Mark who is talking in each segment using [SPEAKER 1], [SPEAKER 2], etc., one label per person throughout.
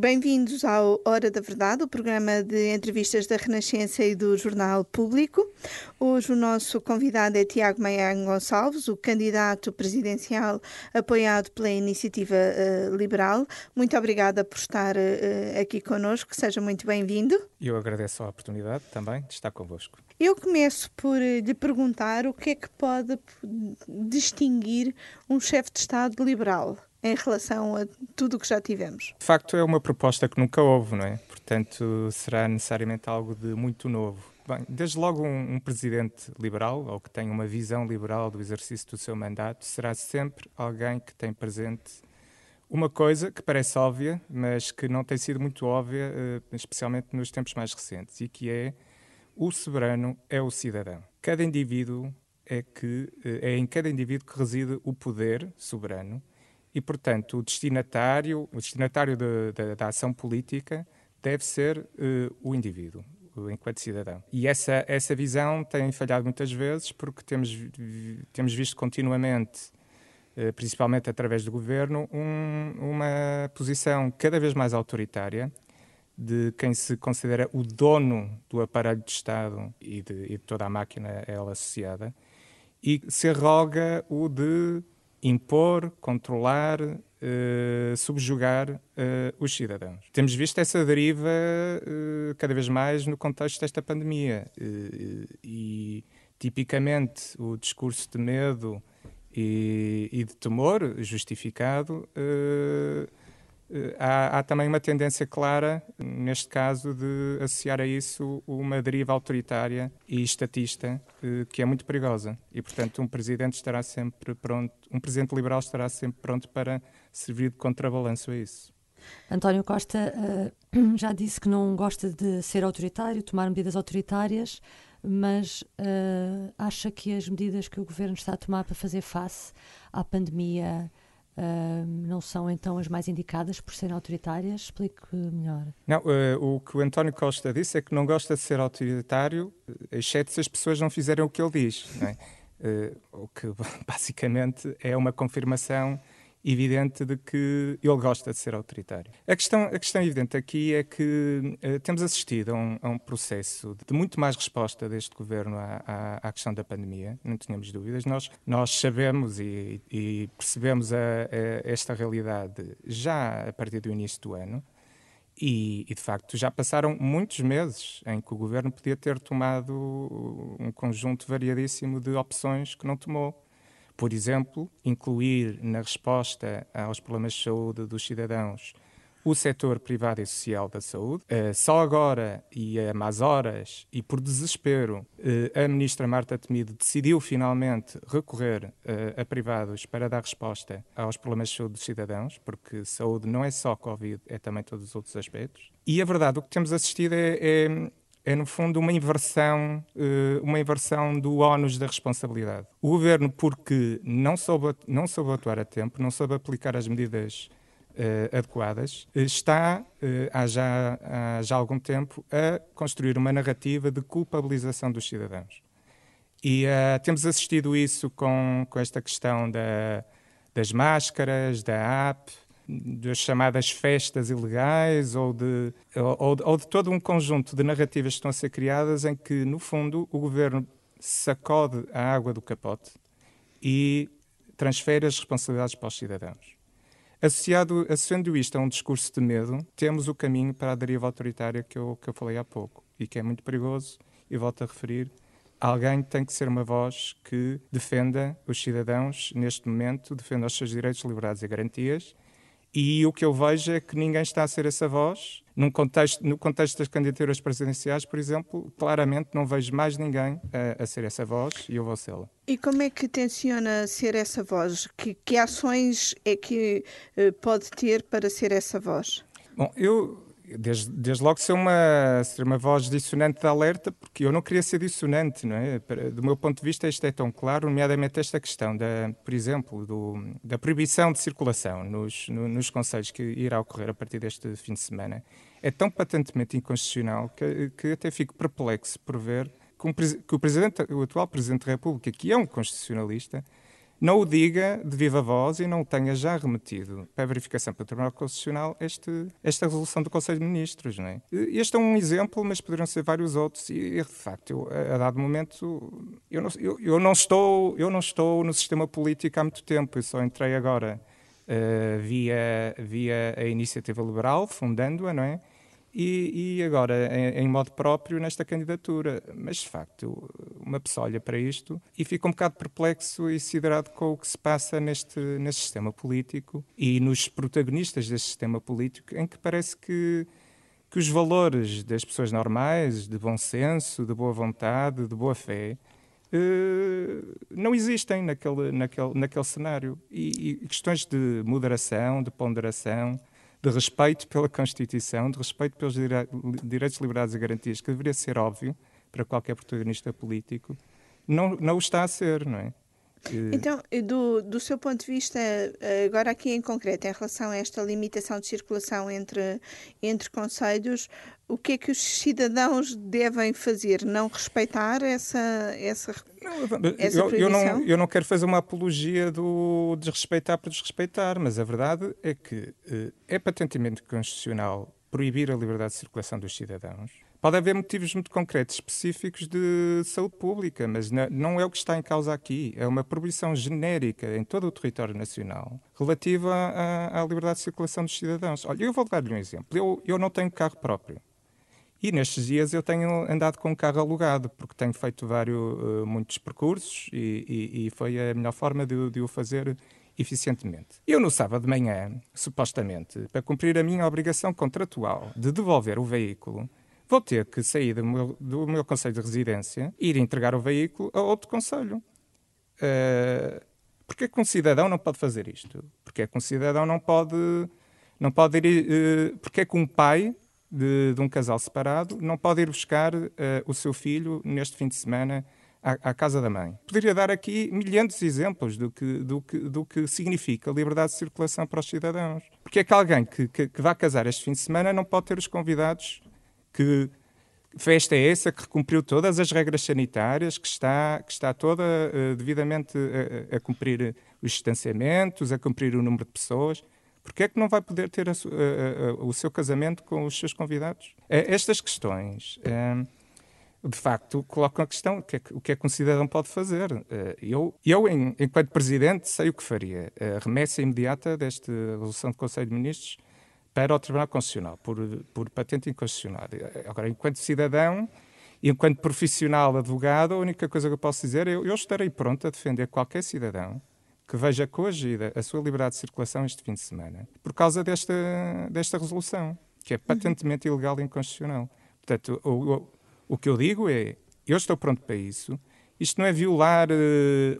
[SPEAKER 1] Bem-vindos ao Hora da Verdade, o programa de entrevistas da Renascença e do Jornal Público. Hoje o nosso convidado é Tiago Maia Gonçalves, o candidato presidencial apoiado pela Iniciativa uh, Liberal. Muito obrigada por estar uh, aqui conosco, seja muito bem-vindo.
[SPEAKER 2] Eu agradeço a oportunidade também de estar convosco.
[SPEAKER 1] Eu começo por eh, lhe perguntar o que é que pode distinguir um chefe de Estado liberal em relação a tudo o que já tivemos.
[SPEAKER 2] De facto, é uma proposta que nunca houve, não é? Portanto, será necessariamente algo de muito novo. Bem, desde logo um, um, presidente liberal, ou que tem uma visão liberal do exercício do seu mandato, será sempre alguém que tem presente uma coisa que parece óbvia, mas que não tem sido muito óbvia, uh, especialmente nos tempos mais recentes, e que é o soberano é o cidadão. Cada indivíduo é que uh, é em cada indivíduo que reside o poder soberano e, portanto, o destinatário, o destinatário de, de, da ação política deve ser uh, o indivíduo, enquanto cidadão. E essa, essa visão tem falhado muitas vezes porque temos, temos visto continuamente, uh, principalmente através do governo, um, uma posição cada vez mais autoritária de quem se considera o dono do aparelho de Estado e de, e de toda a máquina a ela associada e se arroga o de impor, controlar, uh, subjugar uh, os cidadãos. Temos visto essa deriva uh, cada vez mais no contexto desta pandemia e, tipicamente, o discurso de medo e, e de temor justificado há, há, também uma tendência clara, neste caso, de associar a isso uma deriva autoritária e estatista eh, que é muito perigosa. E, portanto, um presidente estará sempre pronto, um presidente liberal estará sempre pronto para servir de contrabalanço a isso.
[SPEAKER 3] António Costa uh, já disse que não gosta de ser autoritário, tomar medidas autoritárias, mas uh, acha que as medidas que o governo está a tomar para fazer face à pandemia Uh, não são então as mais indicadas por serem autoritárias? Explique melhor.
[SPEAKER 2] Não, uh, o que o António Costa disse é que não gosta de ser autoritário, exceto se as pessoas não fizerem o que ele diz. Uh, o que basicamente é uma confirmação evidente de que ele gosta de ser autoritário. A questão, a questão evidente aqui é que uh, temos assistido a um, a um, processo de muito mais resposta deste governo à, à, à, questão da pandemia, não tínhamos dúvidas. Nós, nós sabemos e, e percebemos a, a esta realidade já a partir do início do ano. E, e, de facto, já passaram muitos meses em que o governo podia ter tomado um conjunto variadíssimo de opções que não tomou por exemplo, incluir na resposta aos problemas de saúde dos cidadãos o setor privado e social da saúde. Uh, só agora, e a más horas, e por desespero, uh, a ministra Marta Temido decidiu finalmente recorrer uh, a privados para dar resposta aos problemas de saúde dos cidadãos, porque saúde não é só Covid, é também todos os outros aspectos. E a verdade, o que temos assistido é, é é no fundo uma inversão, eh, uma inversão do ónus da responsabilidade. O governo, porque não soube, não soube atuar a tempo, não soube aplicar as medidas uh, adequadas, está uh, há, já, há já algum tempo a construir uma narrativa de culpabilização dos cidadãos. E uh, temos assistido isso com, com esta questão da, das máscaras, da app, das chamadas festas ilegais ou de, ou, ou, de todo um conjunto de narrativas que estão a ser criadas em que, no fundo, o governo sacode a água do capote e transfere as responsabilidades para os cidadãos. Associado, associando isto a um discurso de medo, temos o caminho para a deriva autoritária que eu, que eu falei há pouco e que é muito perigoso, e volto a referir, alguém tem que ser uma voz que defenda os cidadãos neste momento, defenda os seus direitos, liberdades e garantias e o que eu vejo é que ninguém está a ser essa voz. Num contexto, no contexto das candidaturas presidenciais, por exemplo, claramente não vejo mais ninguém a, a ser essa voz e eu vou sê-la.
[SPEAKER 1] E como é que tenciona ser essa voz? Que, que ações é que uh, pode ter para ser essa voz?
[SPEAKER 2] Bom, eu desde, desde logo ser uma, ser uma voz dissonante de alerta, porque eu não queria ser dissonante, não é? Do meu ponto de vista, isto é tão claro, nomeadamente esta questão, da, por exemplo, do, da proibição de circulação nos, no, nos conselhos que irá ocorrer a partir deste fim de semana, é tão patentemente inconstitucional que, que até fico perplexo por ver que, um, que o, presidente, o atual Presidente da República, que é um constitucionalista, não o diga de viva voz e não o tenha já remetido para a verificação pelo Tribunal Constitucional este, esta resolução do Conselho de Ministros. Não é? Este é um exemplo, mas poderiam ser vários outros e, de facto, eu, a, dado momento, eu não, eu, eu, não estou, eu não estou no sistema político há muito tempo, eu só entrei agora uh, via, via a Iniciativa Liberal, fundando-a, não é? E, e agora em, em, modo próprio nesta candidatura. Mas, de facto, uma pessoa olha para isto e fica um bocado perplexo e siderado com o que se passa neste, neste sistema político e nos protagonistas deste sistema político, em que parece que, que os valores das pessoas normais, de bom senso, de boa vontade, de boa fé, Uh, não existem naquele, naquele, naquele cenário. E, e, questões de moderação, de ponderação, de respeito pela Constituição, de respeito pelos direitos, liberdades e garantias, que deveria ser óbvio para qualquer protagonista político, não, não o está a ser, não é?
[SPEAKER 1] Então, do, do seu ponto de vista, agora aqui em concreto, em relação a esta limitação de circulação entre, entre conselhos, o que é que os cidadãos devem fazer? Não respeitar essa, essa,
[SPEAKER 2] não, essa eu, eu, não, eu não quero fazer uma apologia do desrespeitar por desrespeitar, mas a verdade é que eh, é patentemente constitucional proibir a liberdade de circulação dos cidadãos Pode haver motivos muito concretos, específicos de saúde pública, mas não é o que está em causa aqui. É uma proibição genérica em todo o território nacional relativa à, à liberdade de circulação dos cidadãos. Olha, eu vou dar-lhe um exemplo. Eu, eu não tenho carro próprio. E nestes dias eu tenho andado com um carro alugado, porque tenho feito vários, uh, muitos percursos e, e, e, foi a melhor forma de, de o fazer eficientemente. Eu, no sábado de manhã, supostamente, para cumprir a minha obrigação contratual de devolver o veículo, vou ter que sair do meu, do meu conselho de residência e ir entregar o veículo a outro conselho. Uh, Porquê que um cidadão não pode fazer isto? Porquê que um cidadão não pode, não pode ir... Uh, Porquê que um pai de, de, um casal separado não pode ir buscar uh, o seu filho neste fim de semana à, à, casa da mãe? Poderia dar aqui milhares de exemplos do que, do, que, do que significa liberdade de circulação para os cidadãos. Porquê é que alguém que, que, que vá casar este fim de semana não pode ter os convidados que festa é essa que cumpriu todas as regras sanitárias, que está, que está toda uh, devidamente a, a, cumprir os distanciamentos, a cumprir o número de pessoas. Porquê é que não vai poder ter a, a, o seu casamento com os seus convidados? Eh, estas questões, de facto, colocam a questão o que, é que, o que é que um cidadão pode fazer. Eu, eu enquanto Presidente, sei o que faria. A remessa imediata desta resolução do Conselho de Ministros para o Tribunal Constitucional, por, por patente inconstitucional. Agora, enquanto cidadão e enquanto profissional advogado, a única coisa que eu posso dizer é eu, eu estarei pronto a defender qualquer cidadão que veja coagida a sua liberdade de circulação este fim de semana por causa desta, desta resolução, que é uhum. patentemente uhum. ilegal e inconstitucional. Portanto, o, o, o que eu digo é, eu estou pronto para isso, isto não é violar uh,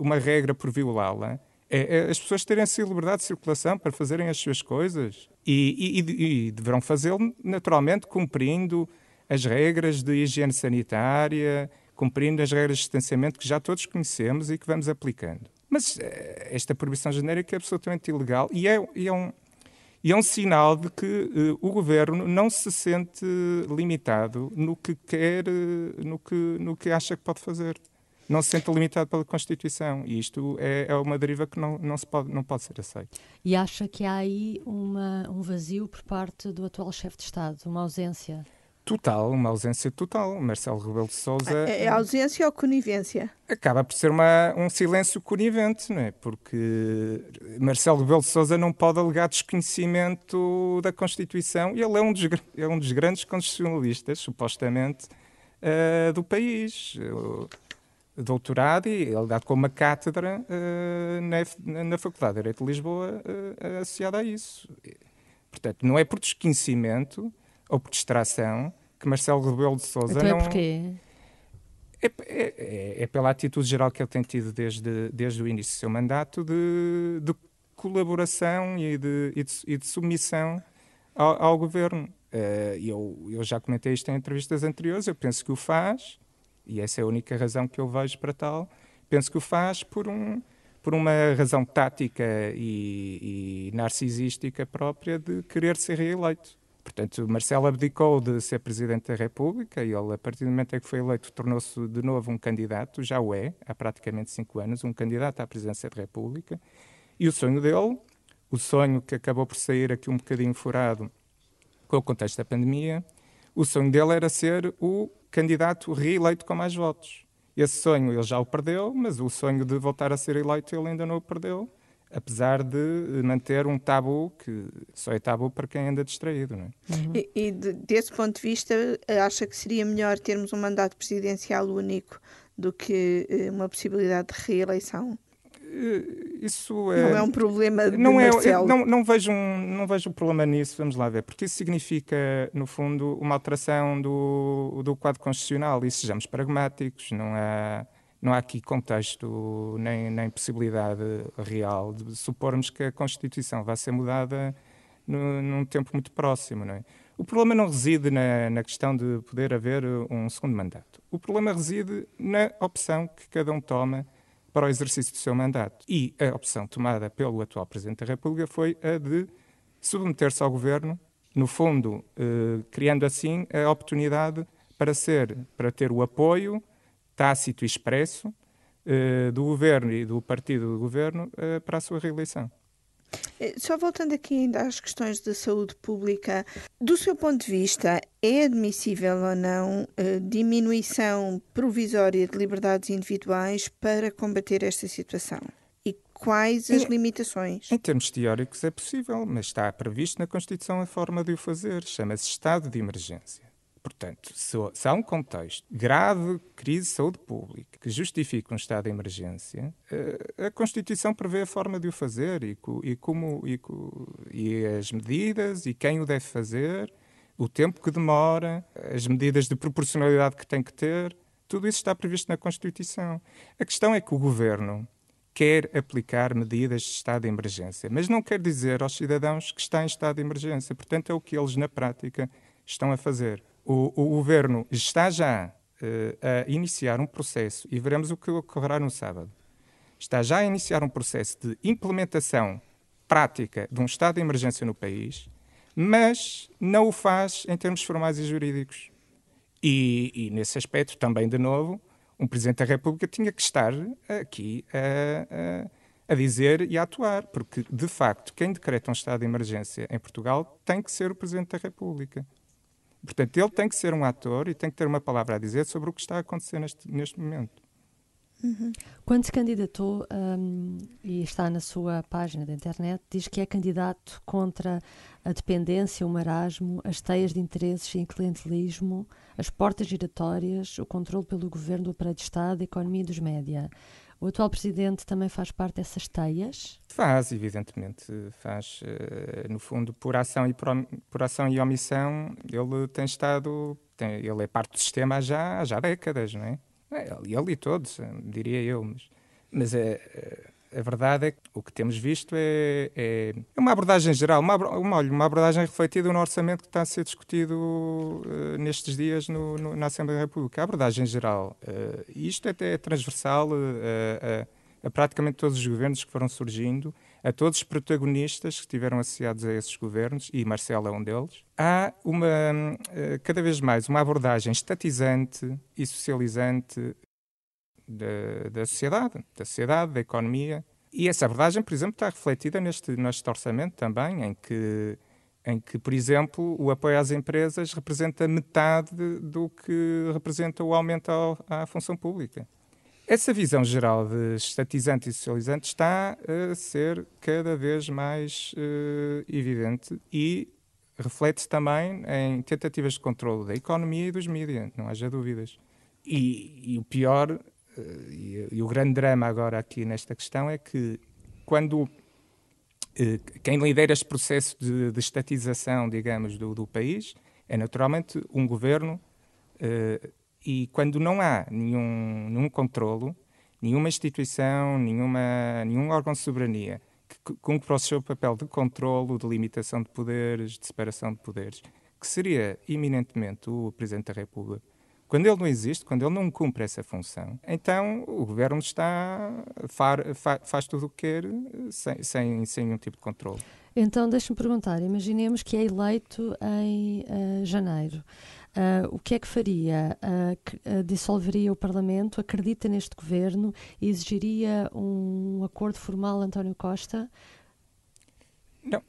[SPEAKER 2] uma regra por violá-la, é, é as pessoas terem a liberdade de circulação para fazerem as suas coisas e, e, e deverão fazê-lo naturalmente cumprindo as regras de higiene sanitária, cumprindo as regras de distanciamento que já todos conhecemos e que vamos aplicando. Mas eh, esta proibição genérica é absolutamente ilegal e é, e é um, e é um sinal de que uh, o governo não se sente limitado no que quer, uh, no, que, no que acha que pode fazer não se sente limitado pela Constituição. E isto é, é uma deriva que não, não, se pode, não pode ser aceita.
[SPEAKER 3] E acha que há aí uma, um vazio por parte do atual chefe de Estado, uma ausência?
[SPEAKER 2] Total, uma ausência total. Marcelo Rebelo de Sousa
[SPEAKER 1] É, é ausência ou conivência?
[SPEAKER 2] Acaba por ser uma, um silêncio conivente, não é? Porque Marcelo Rebelo de Sousa não pode alegar desconhecimento da Constituição e ele é um dos, é um dos grandes constitucionalistas, supostamente, uh, do país doutorado e ele dá com uma cátedra uh, na, na Faculdade de Direito de Lisboa uh, associada a isso. Portanto, não é por desconhecimento ou por distração que Marcelo Rebelo de Sousa
[SPEAKER 3] então
[SPEAKER 2] é não...
[SPEAKER 3] É porquê?
[SPEAKER 2] É, é, é, pela atitude geral que ele tem tido desde, desde o início do seu mandato de, de colaboração e de, e de, e de submissão ao, ao governo. Uh, eu, eu já comentei isto em entrevistas anteriores, eu penso que o faz, e essa é a única razão que eu vejo para tal. Penso que o faz por, um, por uma razão tática e, e narcisística própria de querer ser reeleito. Portanto, Marcelo abdicou de ser Presidente da República e ele, a partir do momento em que foi eleito, tornou-se de novo um candidato, já o é, há praticamente cinco anos, um candidato à Presidência da República. E o sonho dele, o sonho que acabou por sair aqui um bocadinho furado com o contexto da pandemia, o sonho dele era ser o candidato reeleito com mais votos. Esse sonho ele já o perdeu, mas o sonho de voltar a ser eleito ele ainda não o perdeu apesar de manter um tabu que só é tabu para quem anda distraído. Não é?
[SPEAKER 1] Uhum. E, e de, desse ponto de vista, acha que seria melhor termos um mandato presidencial único do que eh, uma possibilidade de reeleição?
[SPEAKER 2] Eh, isso é,
[SPEAKER 1] não é um problema de não
[SPEAKER 2] Marcelo. É, não, não, vejo um, não vejo problema nisso, vamos lá ver, porque isso significa, no fundo, uma alteração do, do quadro constitucional e sejamos pragmáticos, não há não há aqui contexto nem, nem possibilidade real de supormos que a Constituição vai ser mudada no, num tempo muito próximo. Não é? O problema não reside na, na, questão de poder haver um segundo mandato. O problema reside na opção que cada um toma para o exercício do seu mandato. E a opção tomada pelo atual Presidente da República foi a de submeter-se ao governo, no fundo, eh, criando assim a oportunidade para ser, para ter o apoio tácito e expresso uh, do governo e do partido do governo uh, para a sua reeleição.
[SPEAKER 1] Eh, só voltando aqui ainda às questões de saúde pública, do seu ponto de vista, é admissível ou não a diminuição provisória de liberdades individuais para combater esta situação? E quais as em, limitações?
[SPEAKER 2] Em termos teóricos é possível, mas está previsto na Constituição a forma de o fazer. Chama-se estado de emergência. Portanto, se, se, há um contexto grave crise de saúde pública que justifica um estado de emergência, a, eh, a Constituição prevê a forma de o fazer e, e como e, e, as medidas e quem o deve fazer, o tempo que demora, as medidas de proporcionalidade que tem que ter, tudo isso está previsto na Constituição. A questão é que o governo quer aplicar medidas de estado de emergência, mas não quer dizer aos cidadãos que está em estado de emergência. Portanto, é o que eles na prática estão a fazer o, o governo está já uh, a iniciar um processo, e veremos o que ocorrerá no sábado, está já a iniciar um processo de implementação prática de um estado de emergência no país, mas não o faz em termos formais e jurídicos. E, e nesse aspecto, também, de novo, um Presidente da República tinha que estar aqui a, a, a, dizer e a atuar, porque, de facto, quem decreta um estado de emergência em Portugal tem que ser o Presidente da República. Portanto, ele tem que ser um ator e tem que ter uma palavra a dizer sobre o que está a acontecer neste, neste momento.
[SPEAKER 3] Uhum. Quando se candidatou, um, e está na sua página da internet, diz que é candidato contra a dependência, o marasmo, as teias de interesses e clientelismo, as portas giratórias, o controle pelo governo do aparelho de Estado, a economia dos média. O atual presidente também faz parte dessas teias?
[SPEAKER 2] Faz, evidentemente. Faz, uh, no fundo, por ação, e por, por, ação e omissão, ele tem estado. Tem, ele é parte do sistema há já, já décadas, não é? é ele, ele e todos, diria eu. Mas, mas é, a verdade é que o que temos visto é, é, é uma abordagem geral, uma, uma, uma, abordagem refletida no orçamento que está a ser discutido uh, nestes dias no, no, na Assembleia da República. A abordagem geral, uh, isto até é transversal uh, a, a, praticamente todos os governos que foram surgindo, a todos os protagonistas que estiveram associados a esses governos, e Marcelo é um deles. Há uma, cada vez mais uma abordagem estatizante e socializante da, da sociedade, da sociedade, da economia. E essa abordagem, por exemplo, está refletida neste, neste orçamento também, em que, em que, por exemplo, o apoio às empresas representa metade do que representa o aumento ao, à função pública. Essa visão geral de estatizante e socializante está a ser cada vez mais uh, evidente e reflete-se também em tentativas de controle da economia e dos mídias, não haja dúvidas. E, e o pior e, e, o grande drama agora aqui nesta questão é que quando eh, quem lidera este processo de, de estatização, digamos, do, do, país é naturalmente um governo eh, e quando não há nenhum, nenhum controlo, nenhuma instituição, nenhuma, nenhum órgão de soberania que cumpra o seu papel de controlo, de limitação de poderes, de separação de poderes, que seria eminentemente o Presidente da República, quando ele não existe, quando ele não cumpre essa função, então o governo está far, fa, faz tudo o que quer sem, sem, sem nenhum tipo de controle.
[SPEAKER 3] Então, deixe-me perguntar: imaginemos que é eleito em uh, janeiro. Uh, o que é que faria? Uh, dissolveria o Parlamento? Acredita neste governo? Exigiria um acordo formal, António Costa?
[SPEAKER 2] Não.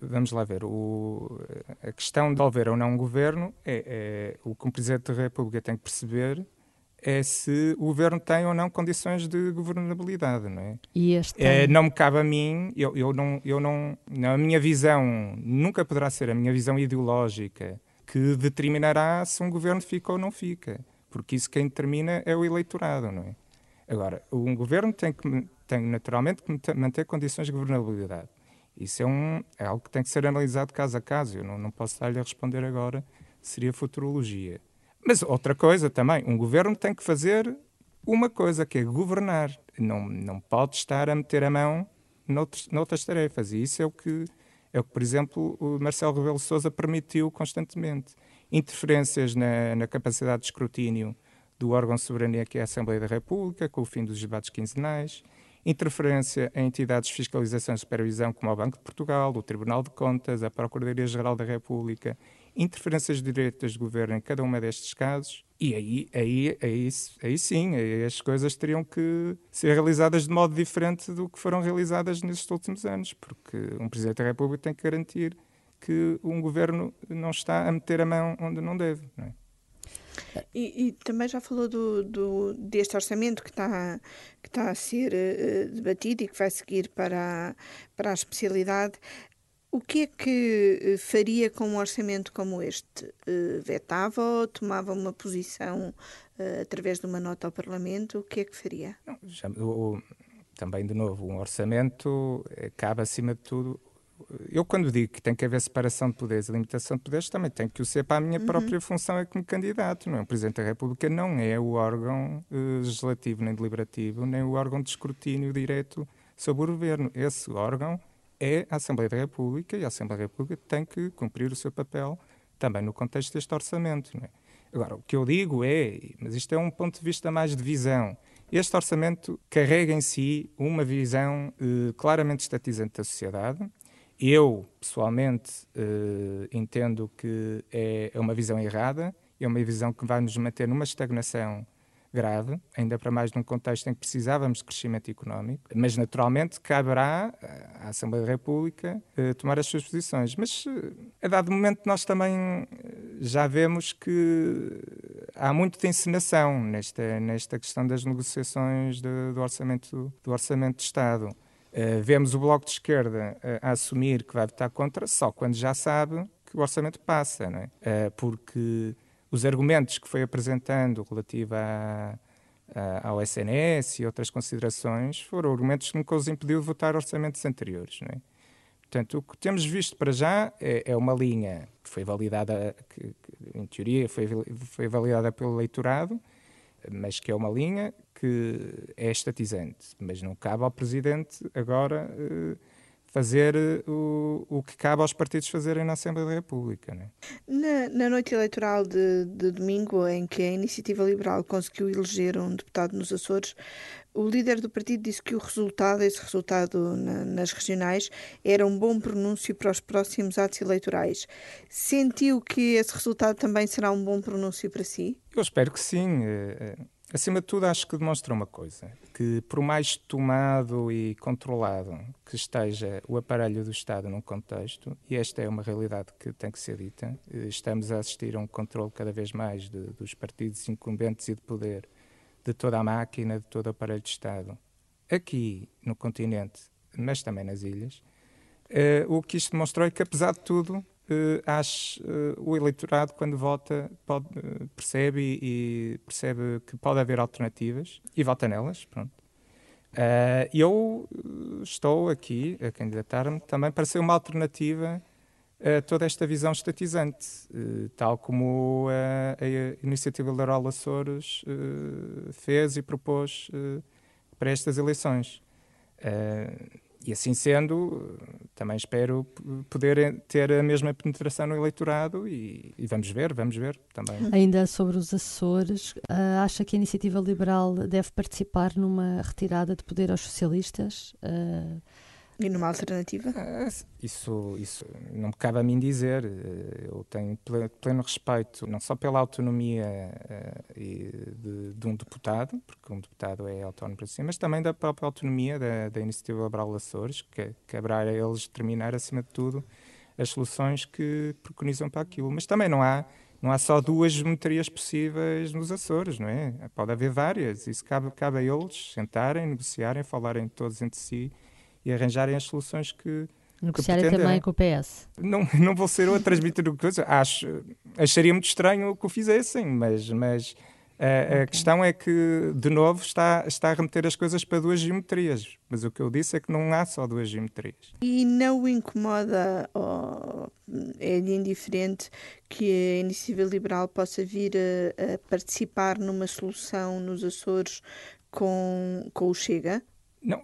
[SPEAKER 2] Vamos lá ver. O, a questão de haver ou não um governo é, é o que o Presidente da República tem que perceber é se o governo tem ou não condições de governabilidade, não é?
[SPEAKER 3] E este
[SPEAKER 2] é, não me cabe a mim, eu, eu, não, eu não, a minha visão nunca poderá ser a minha visão ideológica que determinará se um governo fica ou não fica, porque isso quem determina é o eleitorado, não é? Agora, um governo tem que tem naturalmente que manter condições de governabilidade. Isso é, um, é algo que tem que ser analisado caso a caso. Eu não, não posso dar-lhe a responder agora, seria futurologia. Mas outra coisa também, um governo tem que fazer uma coisa, que é governar. Não, não pode estar a meter a mão noutros, noutras tarefas. E isso é o que, é o que por exemplo, o Marcelo Rebelo Sousa permitiu constantemente. Interferências na, na capacidade de escrutínio do órgão de soberania que é a Assembleia da República, com o fim dos debates quinzenais, interferência em entidades de fiscalização e supervisão como o Banco de Portugal, o Tribunal de Contas, a Procuradoria-Geral da República interferências diretas do governo em cada uma destes casos, e aí, aí, aí, aí sim, aí as coisas teriam que ser realizadas de modo diferente do que foram realizadas nestes últimos anos, porque um Presidente da República tem que garantir que um governo não está a meter a mão onde não deve. Não é?
[SPEAKER 1] E, e, também já falou do, do, deste orçamento que está, que está a ser uh, debatido e que vai seguir para, para a especialidade. O que é que eh, faria com um orçamento como este? Uh, vetava ou tomava uma posição uh, através de uma nota ao Parlamento? O que é que faria?
[SPEAKER 2] Não, já, o, também, de novo, um orçamento cabe, acima de tudo. Eu, quando digo que tem que haver separação de poderes e limitação de poderes, também tenho que o ser para a minha uhum. própria função é como candidato. Não é? O Presidente da República não é o órgão uh, legislativo nem deliberativo, nem o órgão de escrutínio direto sobre o governo. Esse órgão é a Assembleia da República e a Assembleia da República tem que cumprir o seu papel também no contexto deste orçamento. É? Agora, o que eu digo é, mas isto é um ponto de vista mais de visão, este orçamento carrega em si uma visão eh, claramente estatizante da sociedade. Eu, pessoalmente, eh, entendo que é, é uma visão errada, é uma visão que vai nos manter numa estagnação grave, ainda para mais num contexto em que precisávamos de crescimento económico, mas naturalmente caberá à Assembleia da República eh, tomar as suas posições. Mas eh, a dado momento nós também já vemos que há muito de encenação nesta, nesta questão das negociações de, do, orçamento, do orçamento de Estado. Uh, vemos o Bloco de Esquerda uh, a assumir que vai votar contra só quando já sabe que o orçamento passa, não é? Uh, porque os argumentos que foi apresentando relativa a, a, ao SNS e outras considerações foram argumentos que nunca os impediu de votar orçamentos anteriores. Não é? Portanto, o que temos visto para já é, é uma linha que foi validada, que, que, em teoria foi, foi validada pelo eleitorado, mas que é uma linha que é estatizante. Mas não cabe ao Presidente agora. Eh, fazer eh, o, o que cabe aos partidos fazerem na Assembleia da República. Né?
[SPEAKER 1] Na, na, noite eleitoral de, de, domingo, em que a Iniciativa Liberal conseguiu eleger um deputado nos Açores, o líder do partido disse que o resultado, esse resultado na, nas regionais, era um bom pronúncio para os próximos atos eleitorais. Sentiu que esse resultado também será um bom pronúncio para si?
[SPEAKER 2] Eu espero que sim. Acima de tudo, acho que demonstra uma coisa: que, por mais tomado e controlado que esteja o aparelho do Estado num contexto, e esta é uma realidade que tem que ser dita, eh, estamos a assistir a um controle cada vez mais de, dos partidos incumbentes e de poder de toda a máquina, de todo o aparelho de Estado, aqui no continente, mas também nas ilhas. Uh, o que isto demonstrou é que, apesar de tudo, uh, acho, uh, o eleitorado, quando vota, pode, uh, percebe e, percebe que pode haver alternativas e vota nelas. Pronto. eu estou aqui a candidatar-me também para ser uma alternativa a toda esta visão estatizante, tal como a, a Iniciativa Liberal Açores fez e propôs para estas eleições. E assim sendo, também espero poder ter a mesma penetração no eleitorado e, e vamos ver, vamos ver também.
[SPEAKER 3] Ainda sobre os Açores, uh, acha que a Iniciativa Liberal deve participar numa retirada de poder aos socialistas? Uh,
[SPEAKER 1] E numa alternativa?
[SPEAKER 2] Ah, isso, isso não me cabe a mim dizer. Eu tenho pleno respeito não só pela autonomia uh, de, de, um deputado, porque um deputado é autónomo para si, mas também da própria autonomia da, da Iniciativa Liberal Açores, que caberá a eles determinar, acima de tudo, as soluções que preconizam para aquilo. Mas também não há, não há só duas geometrias possíveis nos Açores, não é? Pode haver várias. Isso cabe, cabe a eles sentarem, negociarem, falarem todos entre si e arranjarem as soluções que.
[SPEAKER 3] Negociarem também com o PS.
[SPEAKER 2] Não, não vou ser eu a transmitir o coisa. Acho, acharia muito estranho que o fizessem, mas, mas a, a okay. questão é que, de novo, está, está a remeter as coisas para duas geometrias. Mas o que eu disse é que não há só duas geometrias.
[SPEAKER 1] E não o incomoda, ou é-lhe indiferente, que a Iniciativa Liberal possa vir a, a participar numa solução nos Açores com, com o Chega?
[SPEAKER 2] Não,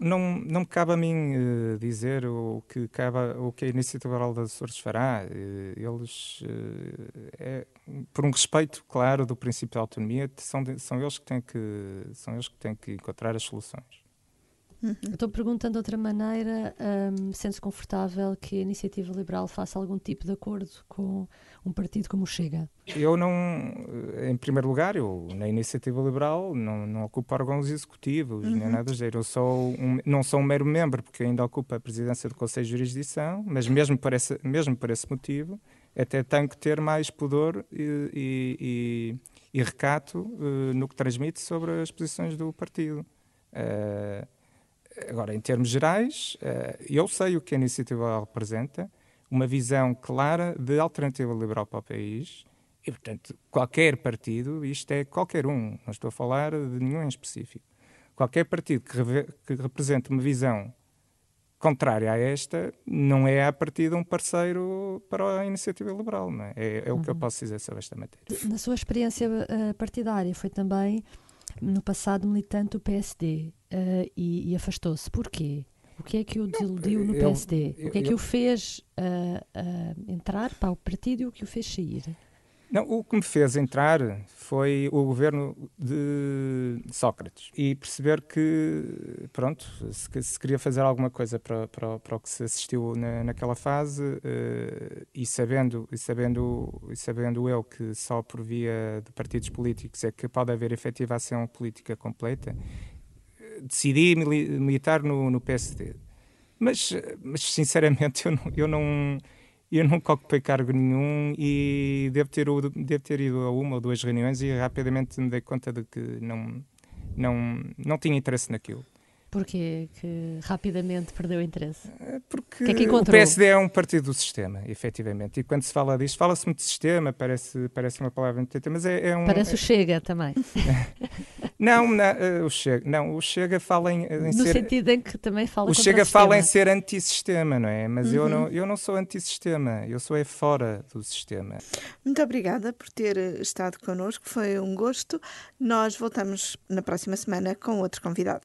[SPEAKER 2] não, não, me cabe a mim uh, dizer o que, cabe, o que a Iniciativa Liberal das Açores fará. Uh, eles, uh, é, por um respeito claro do princípio da autonomia, são, são, eles que têm que, são eles que têm que encontrar as soluções.
[SPEAKER 3] Uhum. Estou perguntando de outra maneira, um, sente-se confortável que a Iniciativa Liberal faça algum tipo de acordo com um partido como o Chega?
[SPEAKER 2] Eu não, em primeiro lugar, eu na Iniciativa Liberal não, não ocupo órgãos executivos, uhum. nem nada dizer. Eu sou um, não sou um mero membro, porque ainda ocupo a presidência do Conselho de Jurisdição, mas mesmo por esse, mesmo por esse motivo, até tenho que ter mais pudor e, e, e, e recato uh, no que transmite sobre as posições do partido. Uh, Agora, em termos gerais, eh, eu sei o que a iniciativa representa, uma visão clara de alternativa liberal para o país, e, portanto, qualquer partido, isto é qualquer um, não estou a falar de nenhum em específico, qualquer partido que, que represente uma visão contrária a esta, não é a partir de um parceiro para a iniciativa liberal. Não é? É, é o que eu uhum. posso dizer sobre esta matéria.
[SPEAKER 3] Na sua experiência uh, partidária, foi também no passado militante do PSD uh, e, e afastou-se. Porquê? O que é que o desiludiu no PSD? Eu, eu, o que é que eu, o fez uh, uh, entrar para o partido e o que o fez sair?
[SPEAKER 2] Não, o que me fez entrar foi o governo de Sócrates e perceber que, pronto, se, se queria fazer alguma coisa para, para, para o que se assistiu na, naquela fase uh, e, sabendo, e, sabendo, e sabendo eu que só por via de partidos políticos é que pode haver efetiva ação política completa, decidi militar no, no PSD. Mas, mas, sinceramente, eu não. Eu não eu nunca ocupei cargo nenhum e devo ter, devo ter ido a uma ou duas reuniões e rapidamente me dei conta de que não, não, não tinha interesse naquilo.
[SPEAKER 3] Porquê que rapidamente perdeu interesse?
[SPEAKER 2] Eh, porque que é que o PSD é um partido do sistema, efetivamente. E quando se fala disto, fala-se muito de sistema, parece, parece uma palavra muito mas é, é um...
[SPEAKER 3] Parece o Chega também.
[SPEAKER 2] não, não, uh, o Chega, não, o Chega fala em, em
[SPEAKER 3] no
[SPEAKER 2] ser...
[SPEAKER 3] sentido em que também fala
[SPEAKER 2] O Chega o fala em ser antissistema, não é? Mas uhum. eu, não, eu não sou antissistema, eu sou é fora do sistema.
[SPEAKER 1] Muito obrigada por ter estado connosco, foi um gosto. Nós voltamos na próxima semana com outro convidado.